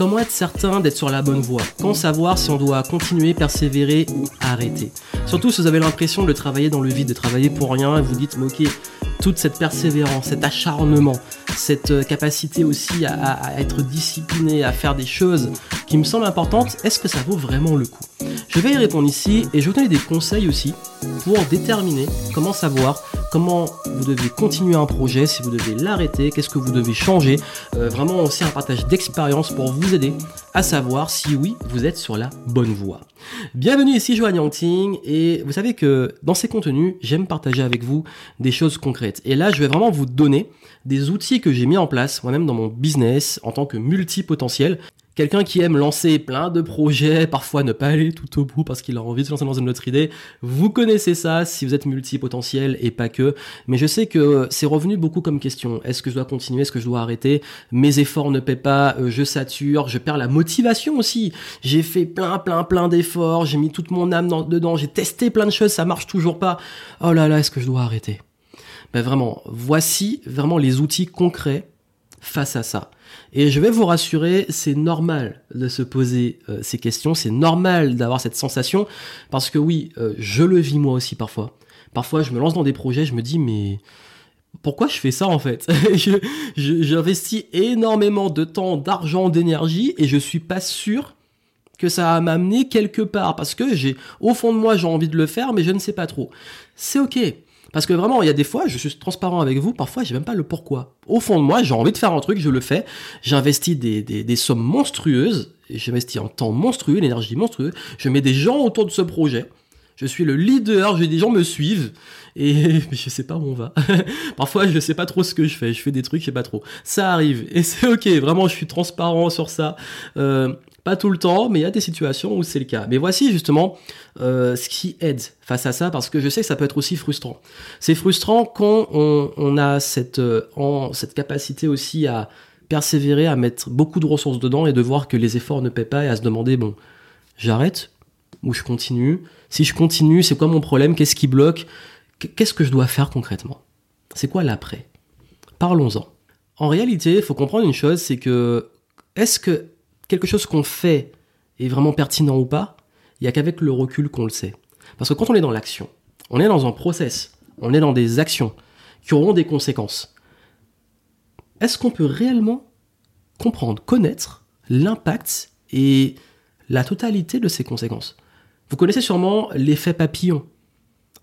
Comment être certain d'être sur la bonne voie Quand savoir si on doit continuer, persévérer ou arrêter Surtout si vous avez l'impression de travailler dans le vide, de travailler pour rien et vous dites, mais ok, toute cette persévérance, cet acharnement, cette euh, capacité aussi à, être discipliné, à faire des choses qui me semblent importantes, est-ce que ça vaut vraiment le coup? Je vais y répondre ici et je vais vous donner des conseils aussi pour déterminer comment savoir comment vous devez continuer un projet, si vous devez l'arrêter, qu'est-ce que vous devez changer? Euh, vraiment aussi un partage d'expérience pour vous aider à savoir si oui, vous êtes sur la bonne voie. Bienvenue ici Joanne Yangting et vous savez que dans ces contenus, j'aime partager avec vous des choses concrètes. Et là, je vais vraiment vous donner des outils que j'ai mis en place moi-même dans mon business en tant que multipotentiel Quelqu'un qui aime lancer plein de projets, parfois ne pas aller tout au bout parce qu'il a envie de se lancer dans une autre idée. Vous connaissez ça si vous êtes multipotentiel et pas que. Mais je sais que c'est revenu beaucoup comme question. Est-ce que je dois continuer? Est-ce que je dois arrêter? Mes efforts ne paient pas, euh, je sature, je perds la motivation aussi. J'ai fait plein, plein, plein d'efforts, j'ai mis toute mon âme dedans, j'ai testé plein de choses, ça marche toujours pas. Oh là là, est-ce que je dois arrêter? Ben vraiment, voici vraiment les outils concrets face à ça. Et je vais vous rassurer, c'est normal de se poser euh, ces questions, c'est normal d'avoir cette sensation, parce que oui, euh, je le vis moi aussi parfois. Parfois, je me lance dans des projets, je me dis, mais pourquoi je fais ça en fait? J'investis énormément de temps, d'argent, d'énergie, et je suis pas sûr que ça va m'amener quelque part, parce que j'ai, au fond de moi, j'ai envie de le faire, mais je ne sais pas trop. C'est ok. Parce que vraiment, il y a des fois, je suis transparent avec vous, parfois, j'ai même pas le pourquoi. Au fond de moi, j'ai envie de faire un truc, je le fais. J'investis des, des, sommes monstrueuses, j'investis un temps monstrueux, une énergie monstrueuse. Je mets des gens autour de ce projet. Je suis le leader, des gens me suivent et je sais pas où on va. Parfois, je sais pas trop ce que je fais. Je fais des trucs, je sais pas trop. Ça arrive et c'est ok. Vraiment, je suis transparent sur ça. Euh, pas tout le temps, mais il y a des situations où c'est le cas. Mais voici justement euh, ce qui aide face à ça, parce que je sais que ça peut être aussi frustrant. C'est frustrant quand on, a cette, euh, cette capacité aussi à persévérer, à mettre beaucoup de ressources dedans et de voir que les efforts ne paient pas et à se demander, bon, j'arrête ou je continue? Si je continue, c'est quoi mon problème? Qu'est-ce qui bloque? Qu'est-ce que je dois faire concrètement? C'est quoi l'après? Parlons-en. En réalité, il faut comprendre une chose, c'est que est-ce que quelque chose qu'on fait est vraiment pertinent ou pas, il n'y a qu'avec le recul qu'on le sait. Parce que quand on est dans l'action, on est dans un process, on est dans des actions qui auront des conséquences. Est-ce qu'on peut réellement comprendre, connaître l'impact et la totalité de ces conséquences? Vous connaissez sûrement l'effet papillon.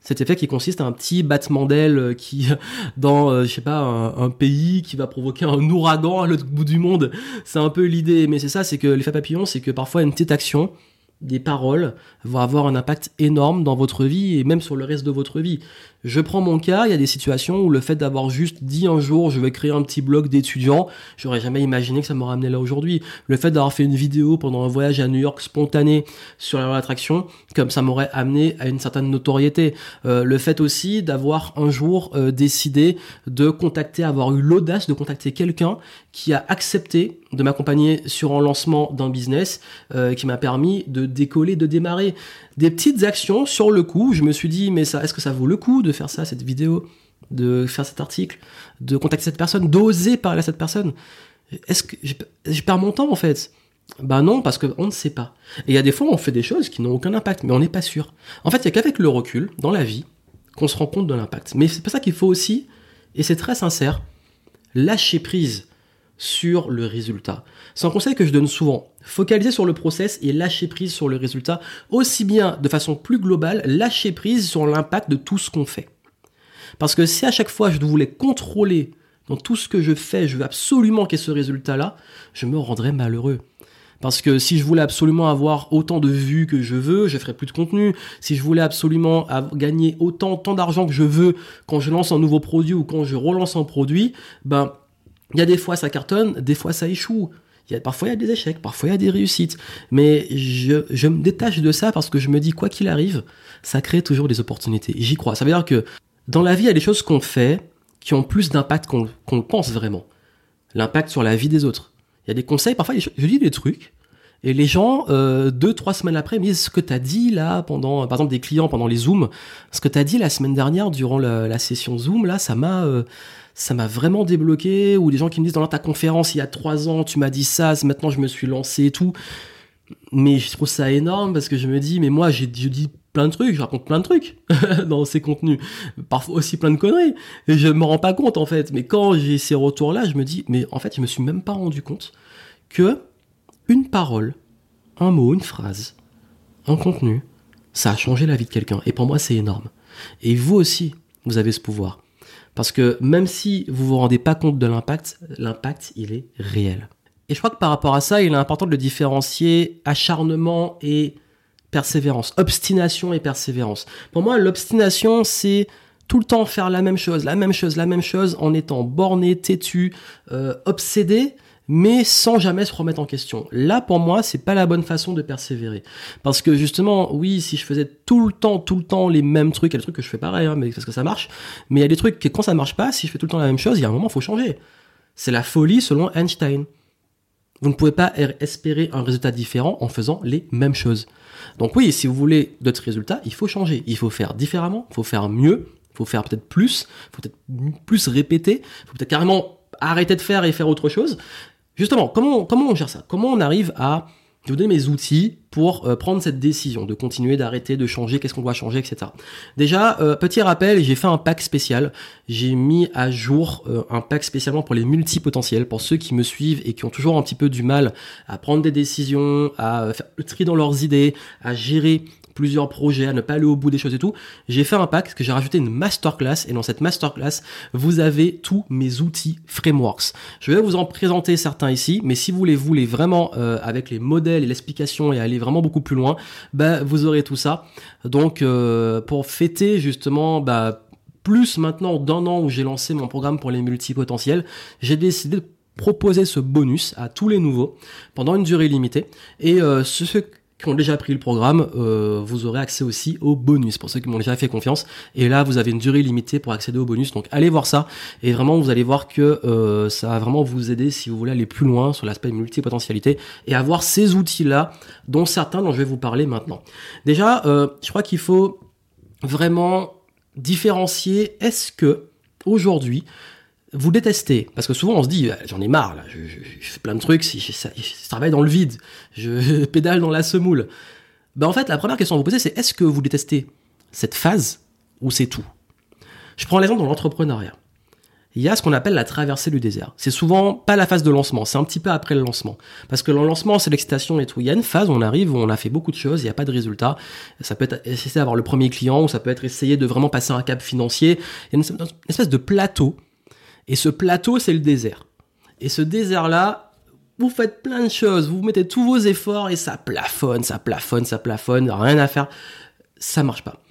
Cet effet qui consiste à un petit battement d'aile euh, qui, dans, euh, je sais pas, un, pays qui va provoquer un ouragan à l'autre bout du monde. C'est un peu l'idée, mais c'est ça, c'est que l'effet papillon, c'est que parfois une petite action, des paroles vont avoir un impact énorme dans votre vie et même sur le reste de votre vie. Je prends mon cas, il y a des situations où le fait d'avoir juste dit un jour je vais créer un petit blog d'étudiants, j'aurais jamais imaginé que ça m'aurait amené là aujourd'hui. Le fait d'avoir fait une vidéo pendant un voyage à New York spontané sur la attraction, comme ça m'aurait amené à une certaine notoriété. Euh, le fait aussi d'avoir un jour euh, décidé de contacter, avoir eu l'audace de contacter quelqu'un qui a accepté de m'accompagner sur un lancement d'un business euh, qui m'a permis de décoller, de démarrer. Des petites actions sur le coup, je me suis dit mais ça est-ce que ça vaut le coup de faire ça, cette vidéo, de faire cet article, de contacter cette personne, d'oser parler à cette personne Est-ce que je perds mon temps en fait? Ben non, parce qu'on ne sait pas. Et il y a des fois, on fait des choses qui n'ont aucun impact, mais on n'est pas sûr. En fait, il y a qu'avec le recul, dans la vie, qu'on se rend compte de l'impact. Mais c'est pas ça qu'il faut aussi, et c'est très sincère, lâcher prise sur le résultat. C'est un conseil que je donne souvent. Focaliser sur le process et lâcher prise sur le résultat, aussi bien de façon plus globale, lâcher prise sur l'impact de tout ce qu'on fait. Parce que si à chaque fois je voulais contrôler dans tout ce que je fais, je veux absolument qu'il y ait ce résultat-là, je me rendrais malheureux. Parce que si je voulais absolument avoir autant de vues que je veux, je ferais plus de contenu. Si je voulais absolument gagner autant, tant d'argent que je veux quand je lance un nouveau produit ou quand je relance un produit, ben, il y a des fois ça cartonne, des fois ça échoue. Il y a, parfois il y a des échecs, parfois il y a des réussites. Mais je, je me détache de ça parce que je me dis, quoi qu'il arrive, ça crée toujours des opportunités. J'y crois. Ça veut dire que dans la vie, il y a des choses qu'on fait qui ont plus d'impact qu'on qu'on pense vraiment. L'impact sur la vie des autres. Il y a des conseils, parfois je dis des trucs, Et les gens, euh, deux, trois semaines après, me disent ce que tu as dit là, pendant, par exemple, des clients pendant les Zooms, ce que tu as dit la semaine dernière durant la, session Zoom, là, ça m'a. Euh, ça m'a vraiment débloqué, ou des gens qui me disent dans ta conférence il y a trois ans, tu m'as dit ça, maintenant je me suis lancé et tout. Mais je trouve ça énorme parce que je me dis, mais moi j'ai dit plein de trucs, je raconte plein de trucs dans ces contenus, parfois aussi plein de conneries, et je me rends pas compte en fait. Mais quand j'ai ces retours-là, je me dis, mais en fait, je me suis même pas rendu compte que une parole, un mot, une phrase, un contenu, ça a changé la vie de quelqu'un. Et pour moi, c'est énorme. Et vous aussi, vous avez ce pouvoir. Parce que même si vous vous rendez pas compte de l'impact, l'impact, il est réel. Et je crois que par rapport à ça, il est important de le différencier acharnement et persévérance, obstination et persévérance. Pour moi, l'obstination, c'est tout le temps faire la même chose, la même chose, la même chose, en étant borné, têtu, euh, obsédé, mais sans jamais se remettre en question. Là, pour moi, c'est pas la bonne façon de persévérer. Parce que justement, oui, si je faisais tout le temps, tout le temps les mêmes trucs, il y a des trucs que je fais pareil, hein, mais parce que ça marche, mais il y a des trucs que quand ça marche pas, si je fais tout le temps la même chose, il y a un moment, il faut changer. C'est la folie selon Einstein. Vous ne pouvez pas er, espérer un résultat différent en faisant les mêmes choses. Donc oui, si vous voulez d'autres résultats, il faut changer. Il faut faire différemment, il faut faire mieux, il faut faire peut-être plus, il faut peut-être plus répéter, il faut peut-être carrément arrêter de faire et faire autre chose. Justement, comment, comment on gère ça? Comment on arrive à donner mes outils pour euh, prendre cette décision de continuer, d'arrêter, de changer, qu'est-ce qu'on doit changer, etc. Déjà, euh, petit rappel, j'ai fait un pack spécial. J'ai mis à jour euh, un pack spécialement pour les multipotentiels, pour ceux qui me suivent et qui ont toujours un petit peu du mal à prendre des décisions, à faire le tri dans leurs idées, à gérer plusieurs projets, à ne pas aller au bout des choses et tout, j'ai fait un pack que j'ai rajouté une masterclass et dans cette masterclass, vous avez tous mes outils frameworks. Je vais vous en présenter certains ici, mais si vous les voulez vraiment euh, avec les modèles et l'explication et aller vraiment beaucoup plus loin, bah, vous aurez tout ça. Donc euh, pour fêter justement bah, plus maintenant d'un an où j'ai lancé mon programme pour les multipotentiels, j'ai décidé de proposer ce bonus à tous les nouveaux pendant une durée limitée. Et euh, ce, qui ont déjà pris le programme, euh, vous aurez accès aussi au bonus pour ceux qui m'ont déjà fait confiance. Et là, vous avez une durée limitée pour accéder au bonus. Donc, allez voir ça. Et vraiment, vous allez voir que euh, ça va vraiment vous aider si vous voulez aller plus loin sur l'aspect multipotentialité et avoir ces outils-là, dont certains dont je vais vous parler maintenant. Déjà, euh, je crois qu'il faut vraiment différencier. Est-ce que aujourd'hui, vous détestez, parce que souvent on se dit, bah, j'en ai marre, là, je, fais plein de trucs, je, travaille dans le vide, je pédale dans la semoule. Ben en fait, la première question à vous poser, c'est est-ce que vous détestez cette phase ou c'est tout? Je prends l'exemple dans l'entrepreneuriat. Il y a ce qu'on appelle la traversée du désert. C'est souvent pas la phase de lancement, c'est un petit peu après le lancement. Parce que le lancement, c'est l'excitation et tout. Il y a une phase où on arrive, où on a fait beaucoup de choses, il n'y a pas de résultat. Ça peut être essayer d'avoir le premier client, ou ça peut être essayer de vraiment passer un cap financier. Il y a une espèce de plateau et ce plateau, c'est le désert. Et ce désert-là, vous faites plein de choses, vous mettez tous vos efforts et ça plafonne, ça plafonne, ça plafonne, rien à faire. Ça marche pas.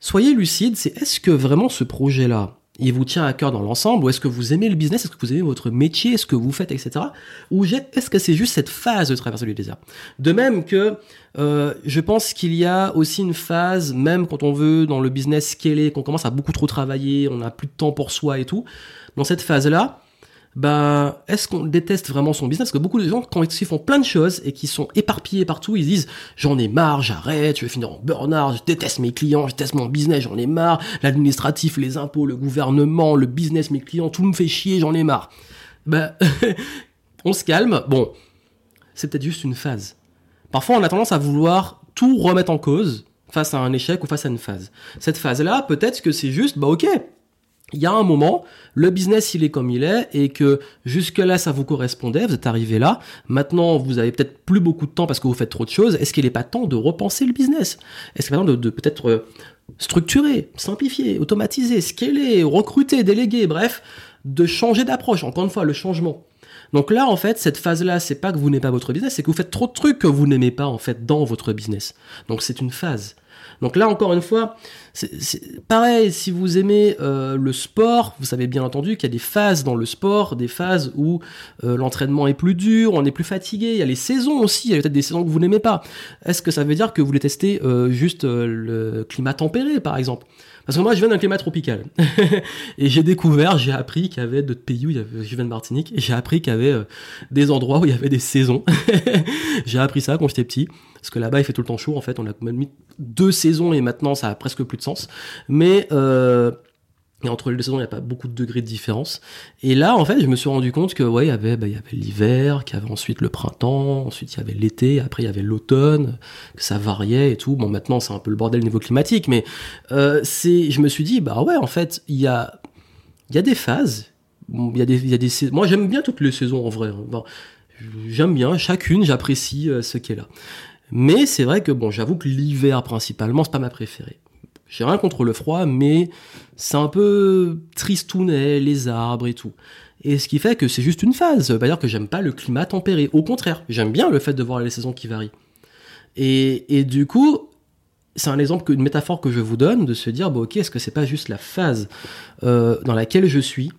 Soyez lucide, c'est est-ce que vraiment ce projet-là, il vous tient à cœur dans l'ensemble, ou est-ce que vous aimez le business, est-ce que vous aimez votre métier, ce que vous faites, etc. Ou est-ce que c'est juste cette phase de traversée du désert? De même que euh, je pense qu'il y a aussi une phase, même quand on veut dans le business scaler, qu'on commence à beaucoup trop travailler, on n'a plus de temps pour soi et tout, dans cette phase-là, bah, est-ce qu'on déteste vraiment son business? Parce que beaucoup de gens, quand ils font plein de choses et qui sont éparpillés partout, ils disent j'en ai marre, j'arrête, je vais finir en burn-out, je déteste mes clients, je déteste mon business, j'en ai marre, l'administratif, les impôts, le gouvernement, le business, mes clients, tout me fait chier, j'en ai marre. Bah, on se calme. Bon, c'est peut-être juste une phase. Parfois, on a tendance à vouloir tout remettre en cause face à un échec ou face à une phase. Cette phase-là, peut-être que c'est juste, bah ok, il y a un moment, le business il est comme il est et que jusque-là ça vous correspondait, vous êtes arrivé là. Maintenant vous avez peut-être plus beaucoup de temps parce que vous faites trop de choses. Est-ce qu'il n'est pas temps de repenser le business? Est-ce qu'il n'est pas temps de, peut-être euh, structurer, simplifier, automatiser, scaler, recruter, déléguer, bref, de changer d'approche. Encore une fois, le changement. Donc là, en fait, cette phase-là, c'est pas que vous n'aimez pas votre business, c'est que vous faites trop de trucs que vous n'aimez pas en fait dans votre business. Donc c'est une phase. Donc là, encore une fois, c'est pareil, si vous aimez euh, le sport, vous savez bien entendu qu'il y a des phases dans le sport, des phases où euh, l'entraînement est plus dur, on est plus fatigué. Il y a les saisons aussi, il y a peut-être des saisons que vous n'aimez pas. Est-ce que ça veut dire que vous voulez tester euh, juste le climat tempéré, par exemple? Parce que moi, je viens d'un climat tropical. et j'ai découvert, j'ai appris qu'il y avait d'autres pays où il y avait, je viens de Martinique, et j'ai appris qu'il y avait euh, des endroits où il y avait des saisons. j'ai appris ça quand j'étais petit. Parce que là-bas, il fait tout le temps chaud, en fait. On a même mis deux saisons et maintenant, ça a presque plus de sens. Mais, euh, entre les deux saisons, il n'y a pas beaucoup de degrés de différence. Et là, en fait, je me suis rendu compte que, ouais, il y avait, bah, il y avait l'hiver, qu'il y avait ensuite le printemps, ensuite il y avait l'été, après il y avait l'automne, que ça variait et tout. Bon, maintenant, c'est un peu le bordel au niveau climatique, mais euh, je me suis dit, bah ouais, en fait, il y a, des phases. Il y a des, il y a des, moi, j'aime bien toutes les saisons en vrai. Hein. J'aime bien chacune, j'apprécie euh, ce qui est là. Mais c'est vrai que bon, j'avoue que l'hiver principalement, c'est pas ma préférée. J'ai rien contre le froid, mais c'est un peu tristounet, les arbres et tout. Et ce qui fait que c'est juste une phase. Dire que j'aime pas le climat tempéré. Au contraire, j'aime bien le fait de voir les saisons qui varient. Et, du coup, c'est un exemple, une métaphore que je vous donne de se dire, bon, ok, est-ce que c'est pas juste la phase euh, dans laquelle je suis?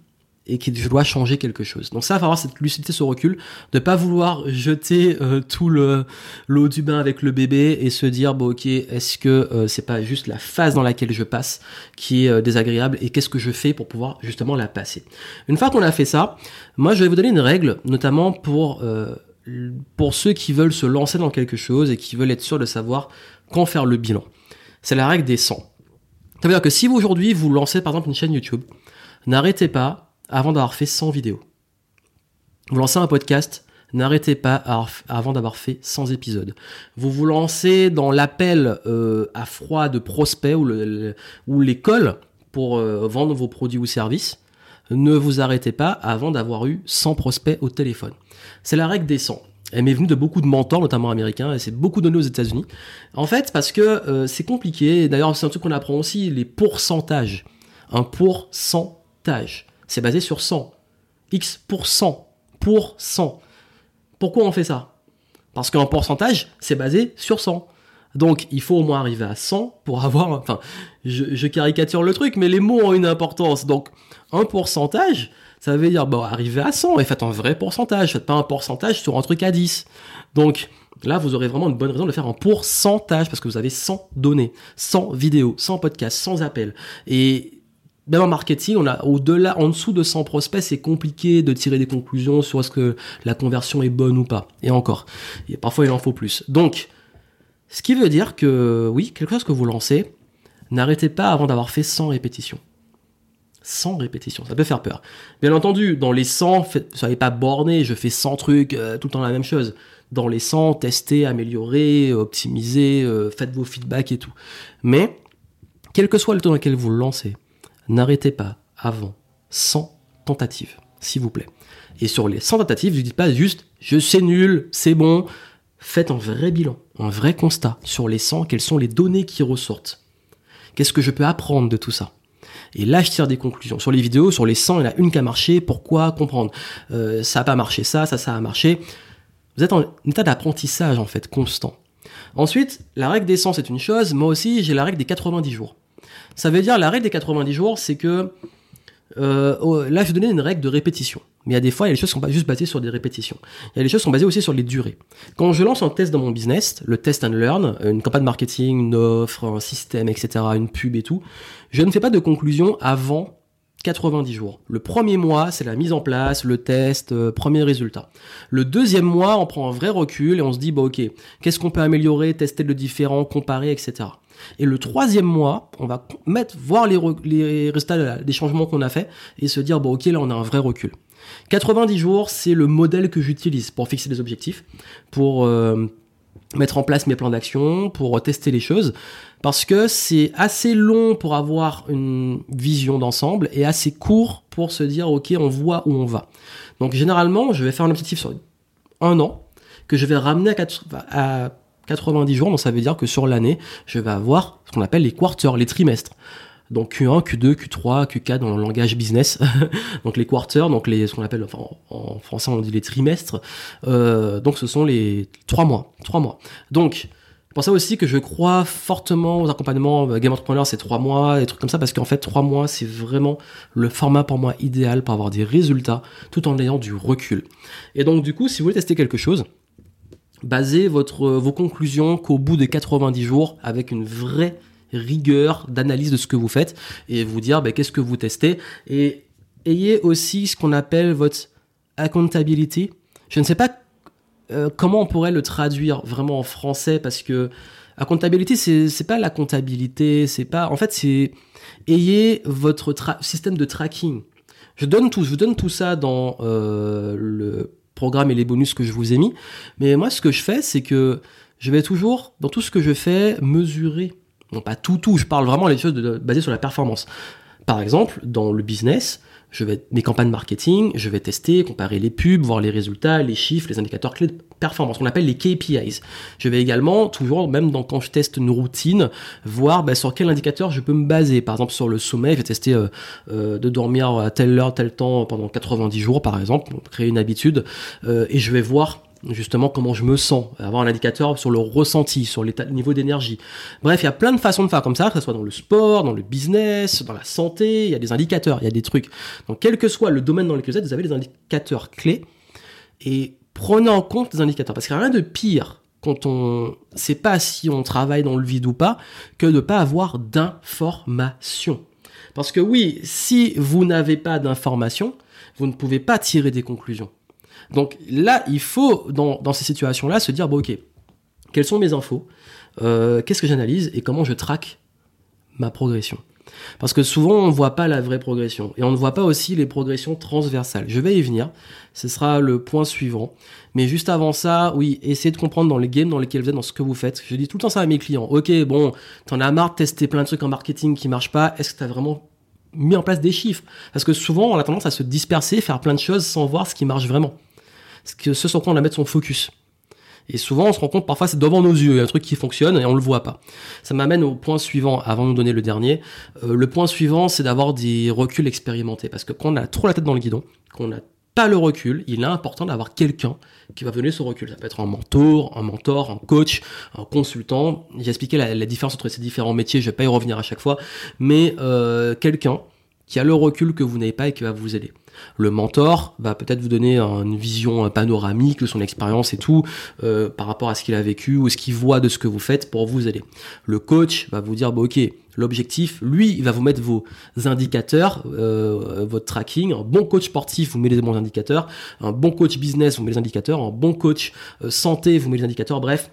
Et que je dois changer quelque chose. Donc ça, il va avoir cette lucidité, ce recul, de pas vouloir jeter euh, tout le l'eau du bain avec le bébé et se dire bon ok, est-ce que euh, c'est pas juste la phase dans laquelle je passe qui est euh, désagréable et qu'est-ce que je fais pour pouvoir justement la passer? Une fois qu'on a fait ça, moi je vais vous donner une règle, notamment pour pour ceux qui veulent se lancer dans quelque chose et qui veulent être sûrs de savoir quand faire le bilan. C'est la règle des 100. Ça veut dire que si aujourd'hui vous lancez par exemple une chaîne YouTube, n'arrêtez pas avant d'avoir fait 100 vidéos. Vous lancez un podcast, n'arrêtez pas avant d'avoir fait 100 épisodes. Vous vous lancez dans l'appel euh, à froid de prospects ou l'école pour euh, vendre vos produits ou services. Ne vous arrêtez pas avant d'avoir eu 100 prospects au téléphone. C'est la règle des 100. Elle m'est venue de beaucoup de mentors, notamment américains, et c'est beaucoup donné aux États-Unis. En fait, parce que euh, c'est compliqué. D'ailleurs, c'est un truc qu'on apprend aussi, les pourcentages. Un pourcentage. C'est basé sur 100. X pour 100. Pour 100. Pourquoi on fait ça? Parce qu'un pourcentage, c'est basé sur 100. Donc, il faut au moins arriver à 100 pour avoir... Enfin, je, caricature le truc, mais les mots ont une importance. Donc, un pourcentage, ça veut dire, bon, arriver à 100 et faites un vrai pourcentage. Faites pas un pourcentage sur un truc à 10. Donc, là, vous aurez vraiment une bonne raison de faire un pourcentage parce que vous avez 100 données, 100 vidéos, 100 podcasts, 100 appels. Et même en marketing, on a au-delà, en dessous de 100 prospects, c'est compliqué de tirer des conclusions sur est-ce que la conversion est bonne ou pas. Et encore, parfois il en faut plus. Donc, ce qui veut dire que oui, quelque chose que vous lancez, n'arrêtez pas avant d'avoir fait 100 répétitions. 100 répétitions, ça peut faire peur. Bien entendu, dans les 100, soyez pas borné, je fais 100 trucs, euh, tout le temps la même chose. Dans les 100, testez, améliorez, optimisez, euh, faites vos feedbacks et tout. Mais, quel que soit le temps dans lequel vous lancez, n'arrêtez pas avant 100 tentatives, s'il vous plaît. Et sur les 100 tentatives, ne dites pas juste je sais nul, c'est bon. Faites un vrai bilan, un vrai constat sur les 100, quelles sont les données qui ressortent. Qu'est-ce que je peux apprendre de tout ça? Et là, je tire des conclusions. Sur les vidéos, sur les 100, il y en a une qui a marché. Pourquoi Comprendre? Euh, ça n'a pas marché, ça, ça, ça a marché. Vous êtes en état d'apprentissage, en fait, constant. Ensuite, la règle des 100, c'est une chose. Moi aussi, j'ai la règle des 90 jours. Ça veut dire la règle des 90 jours, c'est que euh, là, je vais donner une règle de répétition. Mais il y a des fois, il y a des choses qui sont pas juste basées sur des répétitions. Il y a des choses qui sont basées aussi sur les durées. Quand je lance un test dans mon business, le test and learn, une campagne marketing, une offre, un système, etc., une pub et tout, je ne fais pas de conclusion avant 90 jours. Le premier mois, c'est la mise en place, le test, euh, premier résultat. Le deuxième mois, on prend un vrai recul et on se dit, bah ok, qu'est-ce qu'on peut améliorer, tester le différent, comparer, etc. Et le troisième mois, on va mettre, voir les, résultats des changements qu'on a fait et se dire, bon, ok, là, on a un vrai recul. 90 jours, c'est le modèle que j'utilise pour fixer des objectifs, pour euh, mettre en place mes plans d'action, pour tester les choses, parce que c'est assez long pour avoir une vision d'ensemble et assez court pour se dire, ok, on voit où on va. Donc généralement, je vais faire un objectif sur un an, que je vais ramener à 90 jours, donc ça veut dire que sur l'année, je vais avoir ce qu'on appelle les quarters, les trimestres. Donc Q1, Q2, Q3, Q4 dans le langage business. donc les quarters, donc les ce qu'on appelle en français on dit les trimestres. Euh, donc ce sont les trois mois, trois mois. Donc pour ça aussi que je crois fortement aux accompagnements Game Entrepreneur, c'est trois mois, des trucs comme ça, parce qu'en fait, trois mois, c'est vraiment le format pour moi idéal pour avoir des résultats tout en ayant du recul. Et donc, du coup, si vous voulez tester quelque chose, basez votre, vos conclusions qu'au bout de 90 jours avec une vraie rigueur d'analyse de ce que vous faites et vous dire ben, qu'est-ce que vous testez et ayez aussi ce qu'on appelle votre accountability. Je ne sais pas euh, comment on pourrait le traduire vraiment en français parce que la comptabilité c'est c'est pas la comptabilité c'est pas en fait c'est ayez votre système de tracking je donne tout je vous donne tout ça dans euh, le programme et les bonus que je vous ai mis. Mais moi ce que je fais c'est que je vais toujours dans tout ce que je fais mesurer. Non pas tout tout je parle vraiment des choses basées sur la performance. Par exemple dans le business je vais mes campagnes marketing, je vais tester, comparer les pubs, voir les résultats, les chiffres, les indicateurs clés de performance, qu'on appelle les KPIs. Je vais également toujours, même dans, quand je teste une routine, voir ben, sur quel indicateur je peux me baser. Par exemple, sur le sommeil, je vais tester euh, euh, de dormir à telle heure, tel temps pendant 90 jours, par exemple, pour créer une habitude, euh, et je vais voir justement comment je me sens, avoir un indicateur sur le ressenti, sur l'état, niveau d'énergie. Bref, il y a plein de façons de faire comme ça, que ce soit dans le sport, dans le business, dans la santé, il y a des indicateurs, il y a des trucs. Donc quel que soit le domaine dans lequel vous êtes, vous avez des indicateurs clés et prenez en compte les indicateurs parce qu'il n'y a rien de pire quand on sait pas si on travaille dans le vide ou pas que de ne pas avoir d'informations. Parce que oui, si vous n'avez pas d'informations, vous ne pouvez pas tirer des conclusions. Donc là, il faut, dans, ces situations-là, se dire, bon ok, quelles sont mes infos, euh, qu'est-ce que j'analyse et comment je traque ma progression. Parce que souvent, on ne voit pas la vraie progression. Et on ne voit pas aussi les progressions transversales. Je vais y venir. Ce sera le point suivant. Mais juste avant ça, oui, essayez de comprendre dans les games dans lesquels vous êtes, dans ce que vous faites. Je dis tout le temps ça à mes clients. Ok, bon, t'en as marre de tester plein de trucs en marketing qui marchent pas. Est-ce que t'as vraiment mis en place des chiffres? Parce que souvent, on a tendance à se disperser, faire plein de choses sans voir ce qui marche vraiment ce, ce sur quoi on va mettre son focus. Et souvent, on se rend compte, parfois, c'est devant nos yeux, il y a un truc qui fonctionne et on le voit pas. Ça m'amène au point suivant, avant de nous donner le dernier. Euh, le point suivant, c'est d'avoir des reculs expérimentés. Parce que quand on a trop la tête dans le guidon, qu'on n'a pas le recul, il est important d'avoir quelqu'un qui va donner ce recul. Ça peut être un mentor, un mentor, un coach, un consultant. J'ai expliqué la, différence entre ces différents métiers, je vais pas y revenir à chaque fois, mais euh, quelqu'un qui a le recul que vous n'avez pas et qui va vous aider. Le mentor va peut-être vous donner une vision panoramique de son expérience et tout euh, par rapport à ce qu'il a vécu ou ce qu'il voit de ce que vous faites pour vous aider. Le coach va vous dire bon ok l'objectif, lui, il va vous mettre vos indicateurs, euh, votre tracking. Un bon coach sportif vous met les bons indicateurs. Un bon coach business vous met les indicateurs. Un bon coach euh, santé vous met les indicateurs. Bref,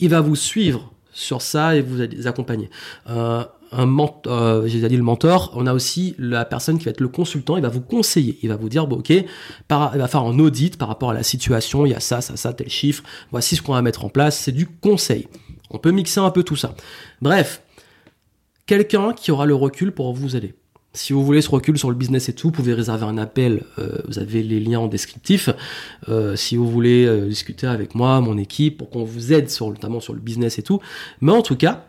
il va vous suivre sur ça et vous accompagner. Euh, un mentor, euh, j'ai dit le mentor, on a aussi la personne qui va être le consultant, il va vous conseiller, il va vous dire, bon, ok, par, il va faire un audit par rapport à la situation, il y a ça, ça, ça, tel chiffre, voici ce qu'on va mettre en place, c'est du conseil. On peut mixer un peu tout ça. Bref, quelqu'un qui aura le recul pour vous aider. Si vous voulez ce recul sur le business et tout, vous pouvez réserver un appel. Euh, vous avez les liens en descriptif. Euh, si vous voulez euh, discuter avec moi, mon équipe, pour qu'on vous aide sur notamment sur le business et tout. Mais en tout cas,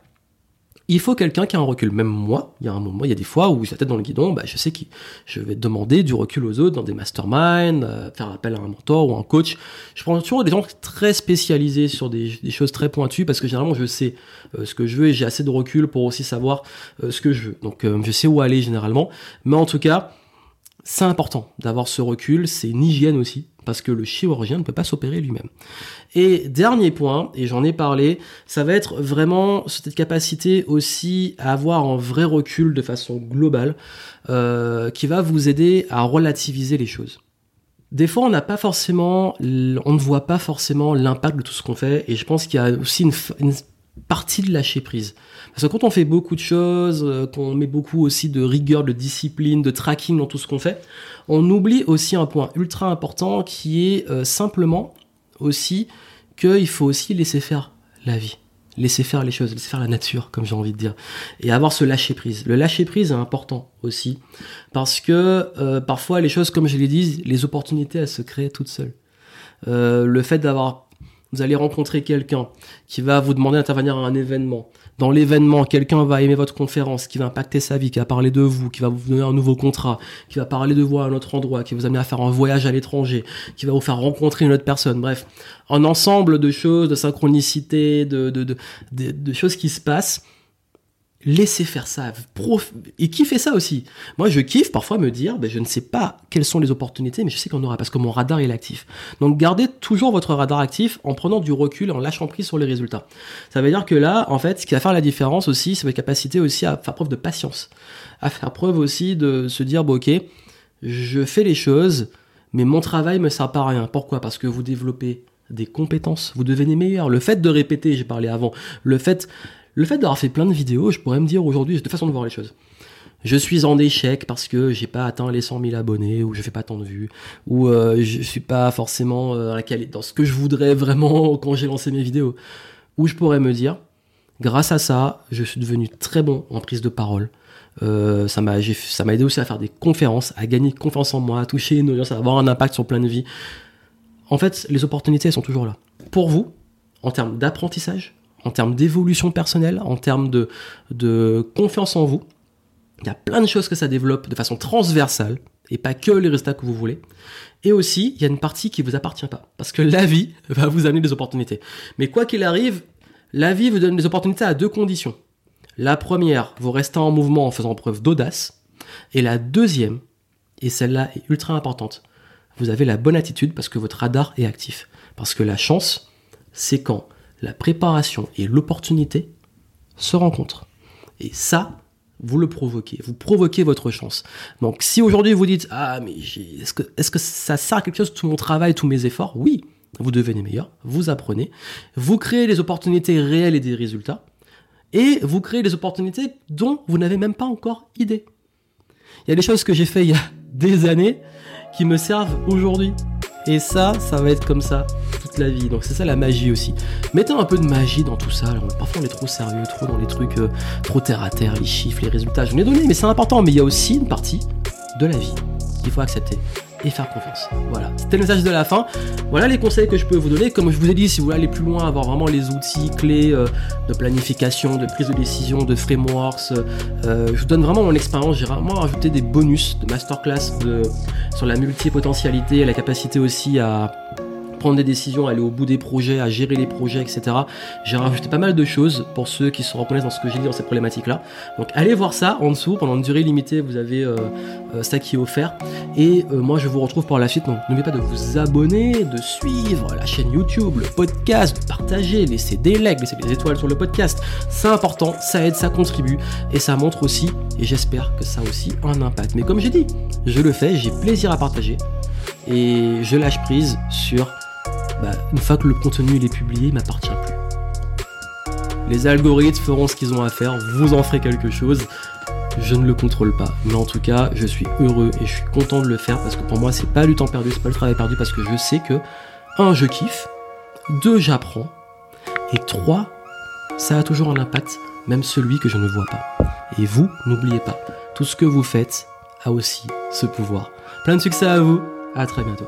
il faut quelqu'un qui a un recul. Même moi, il y a un moment, il y a des fois où j'ai la tête dans le guidon, bah, je sais que je vais demander du recul aux autres dans des masterminds, euh, faire appel à un mentor ou un coach. Je prends toujours des gens très spécialisés sur des, choses très pointues parce que généralement je sais euh, ce que je veux et j'ai assez de recul pour aussi savoir euh, ce que je veux. Donc je sais où aller généralement. Mais en tout cas, c'est important d'avoir ce recul, c'est une hygiène aussi, parce que le chirurgien ne peut pas s'opérer lui-même. Et dernier point, et j'en ai parlé, ça va être vraiment cette capacité aussi à avoir un vrai recul de façon globale, euh, qui va vous aider à relativiser les choses. Des fois, on n'a pas forcément, on ne voit pas forcément l'impact de tout ce qu'on fait, et je pense qu'il y a aussi une, une partie de lâcher prise. Parce que quand on fait beaucoup de choses, euh, qu'on met beaucoup aussi de rigueur, de discipline, de tracking dans tout ce qu'on fait, on oublie aussi un point ultra important qui est euh, simplement aussi qu'il faut aussi laisser faire la vie. Laisser faire les choses, laisser faire la nature, comme j'ai envie de dire. Et avoir ce lâcher prise. Le lâcher prise est important aussi. Parce que euh, parfois les choses, comme je l'ai dit, les opportunités, elles se créent toutes seules. le fait d'avoir vous allez rencontrer quelqu'un qui va vous demander d'intervenir à un événement. Dans l'événement, quelqu'un va aimer votre conférence, qui va impacter sa vie, qui va parler de vous, qui va vous donner un nouveau contrat, qui va parler de vous à un autre endroit, qui va vous amener à faire un voyage à l'étranger, qui va vous faire rencontrer une autre personne. Bref, un ensemble de choses, de synchronicité, de, de, choses qui se passent laissez faire ça. Et kiffez ça aussi? Moi, je kiffe parfois me dire, ben, je ne sais pas quelles sont les opportunités, mais je sais qu'on aura parce que mon radar est actif. Donc, gardez toujours votre radar actif en prenant du recul, en lâchant prise sur les résultats. Ça veut dire que là, en fait, ce qui va faire la différence aussi, c'est votre capacité aussi à faire preuve de patience, à faire preuve aussi de se dire, bon, ok, je fais les choses, mais mon travail me sert pas à rien. Pourquoi? Parce que vous développez des compétences, vous devenez meilleur. Le fait de répéter, j'ai parlé avant, le fait le fait d'avoir fait plein de vidéos, je pourrais me dire aujourd'hui, de façon de voir les choses. Je suis en échec parce que j'ai pas atteint les 100 000 abonnés, ou je fais pas tant de vues, ou euh, je suis pas forcément euh, dans ce que je voudrais vraiment quand j'ai lancé mes vidéos. Ou je pourrais me dire, grâce à ça, je suis devenu très bon en prise de parole. Euh, ça m'a ça m'a aidé aussi à faire des conférences, à gagner confiance en moi, à toucher une audience, à avoir un impact sur plein de vies. En fait, les opportunités elles sont toujours là. Pour vous, en termes d'apprentissage, en termes d'évolution personnelle, en termes de, confiance en vous. Il y a plein de choses que ça développe de façon transversale et pas que les résultats que vous voulez. Et aussi, il y a une partie qui vous appartient pas parce que la vie va vous amener des opportunités. Mais quoi qu'il arrive, la vie vous donne des opportunités à deux conditions. La première, vous restez en mouvement en faisant preuve d'audace. Et la deuxième, et celle-là est ultra importante, vous avez la bonne attitude parce que votre radar est actif. Parce que la chance, c'est quand la préparation et l'opportunité se rencontrent. Et ça, vous le provoquez, vous provoquez votre chance. Donc si aujourd'hui vous dites ah mais est-ce que ça sert à quelque chose tout mon travail, tous mes efforts? Oui, vous devenez meilleur, vous apprenez, vous créez des opportunités réelles et des résultats, et vous créez des opportunités dont vous n'avez même pas encore idée. Il y a des choses que j'ai fait il y a des années qui me servent aujourd'hui. Et ça, ça va être comme ça la vie. Donc c'est ça la magie aussi. Mettez un peu de magie dans tout ça. parfois on est trop sérieux, trop dans les trucs, euh, trop terre à terre, les chiffres, les résultats. Je ai donné, mais c'est important. Mais il y a aussi une partie de la vie qu'il faut accepter et faire confiance. Voilà, c'était le message de la fin. Voilà les conseils que je peux vous donner. Comme je vous ai dit, si vous voulez aller plus loin, avoir vraiment les outils clés euh, de planification, de prise de décision, de frameworks, euh, je vous donne vraiment mon expérience. J'ai vraiment rajouté des bonus de masterclass de, sur la multipotentialité et la capacité aussi à prendre des décisions, aller au bout des projets, à gérer les projets, etc. J'ai rajouté pas mal de choses pour ceux qui se reconnaissent dans ce que j'ai dit dans ces problématiques-là. Donc allez voir ça en dessous, pendant une durée limitée, vous avez euh, euh, ça qui est offert. Et euh, moi je vous retrouve pour la suite, donc n'oubliez pas de vous abonner, de suivre la chaîne YouTube, le podcast, de partager, laisser des likes, laisser des étoiles sur le podcast. C'est important, ça aide, ça contribue, et ça montre aussi, et j'espère que ça a aussi un impact. Mais comme j'ai dit, je le fais, j'ai plaisir à partager, et je lâche prise sur bah, une fois que le contenu est publié, il m'appartient plus. Les algorithmes feront ce qu'ils ont à faire, vous en ferez quelque chose. Je ne le contrôle pas. Mais en tout cas, je suis heureux et je suis content de le faire parce que pour moi, c'est pas du temps perdu, c'est pas le travail perdu parce que je sais que, un, je kiffe, deux, j'apprends, et trois, ça a toujours un impact, même celui que je ne vois pas. Et vous, n'oubliez pas, tout ce que vous faites a aussi ce pouvoir. Plein de succès à vous, à très bientôt.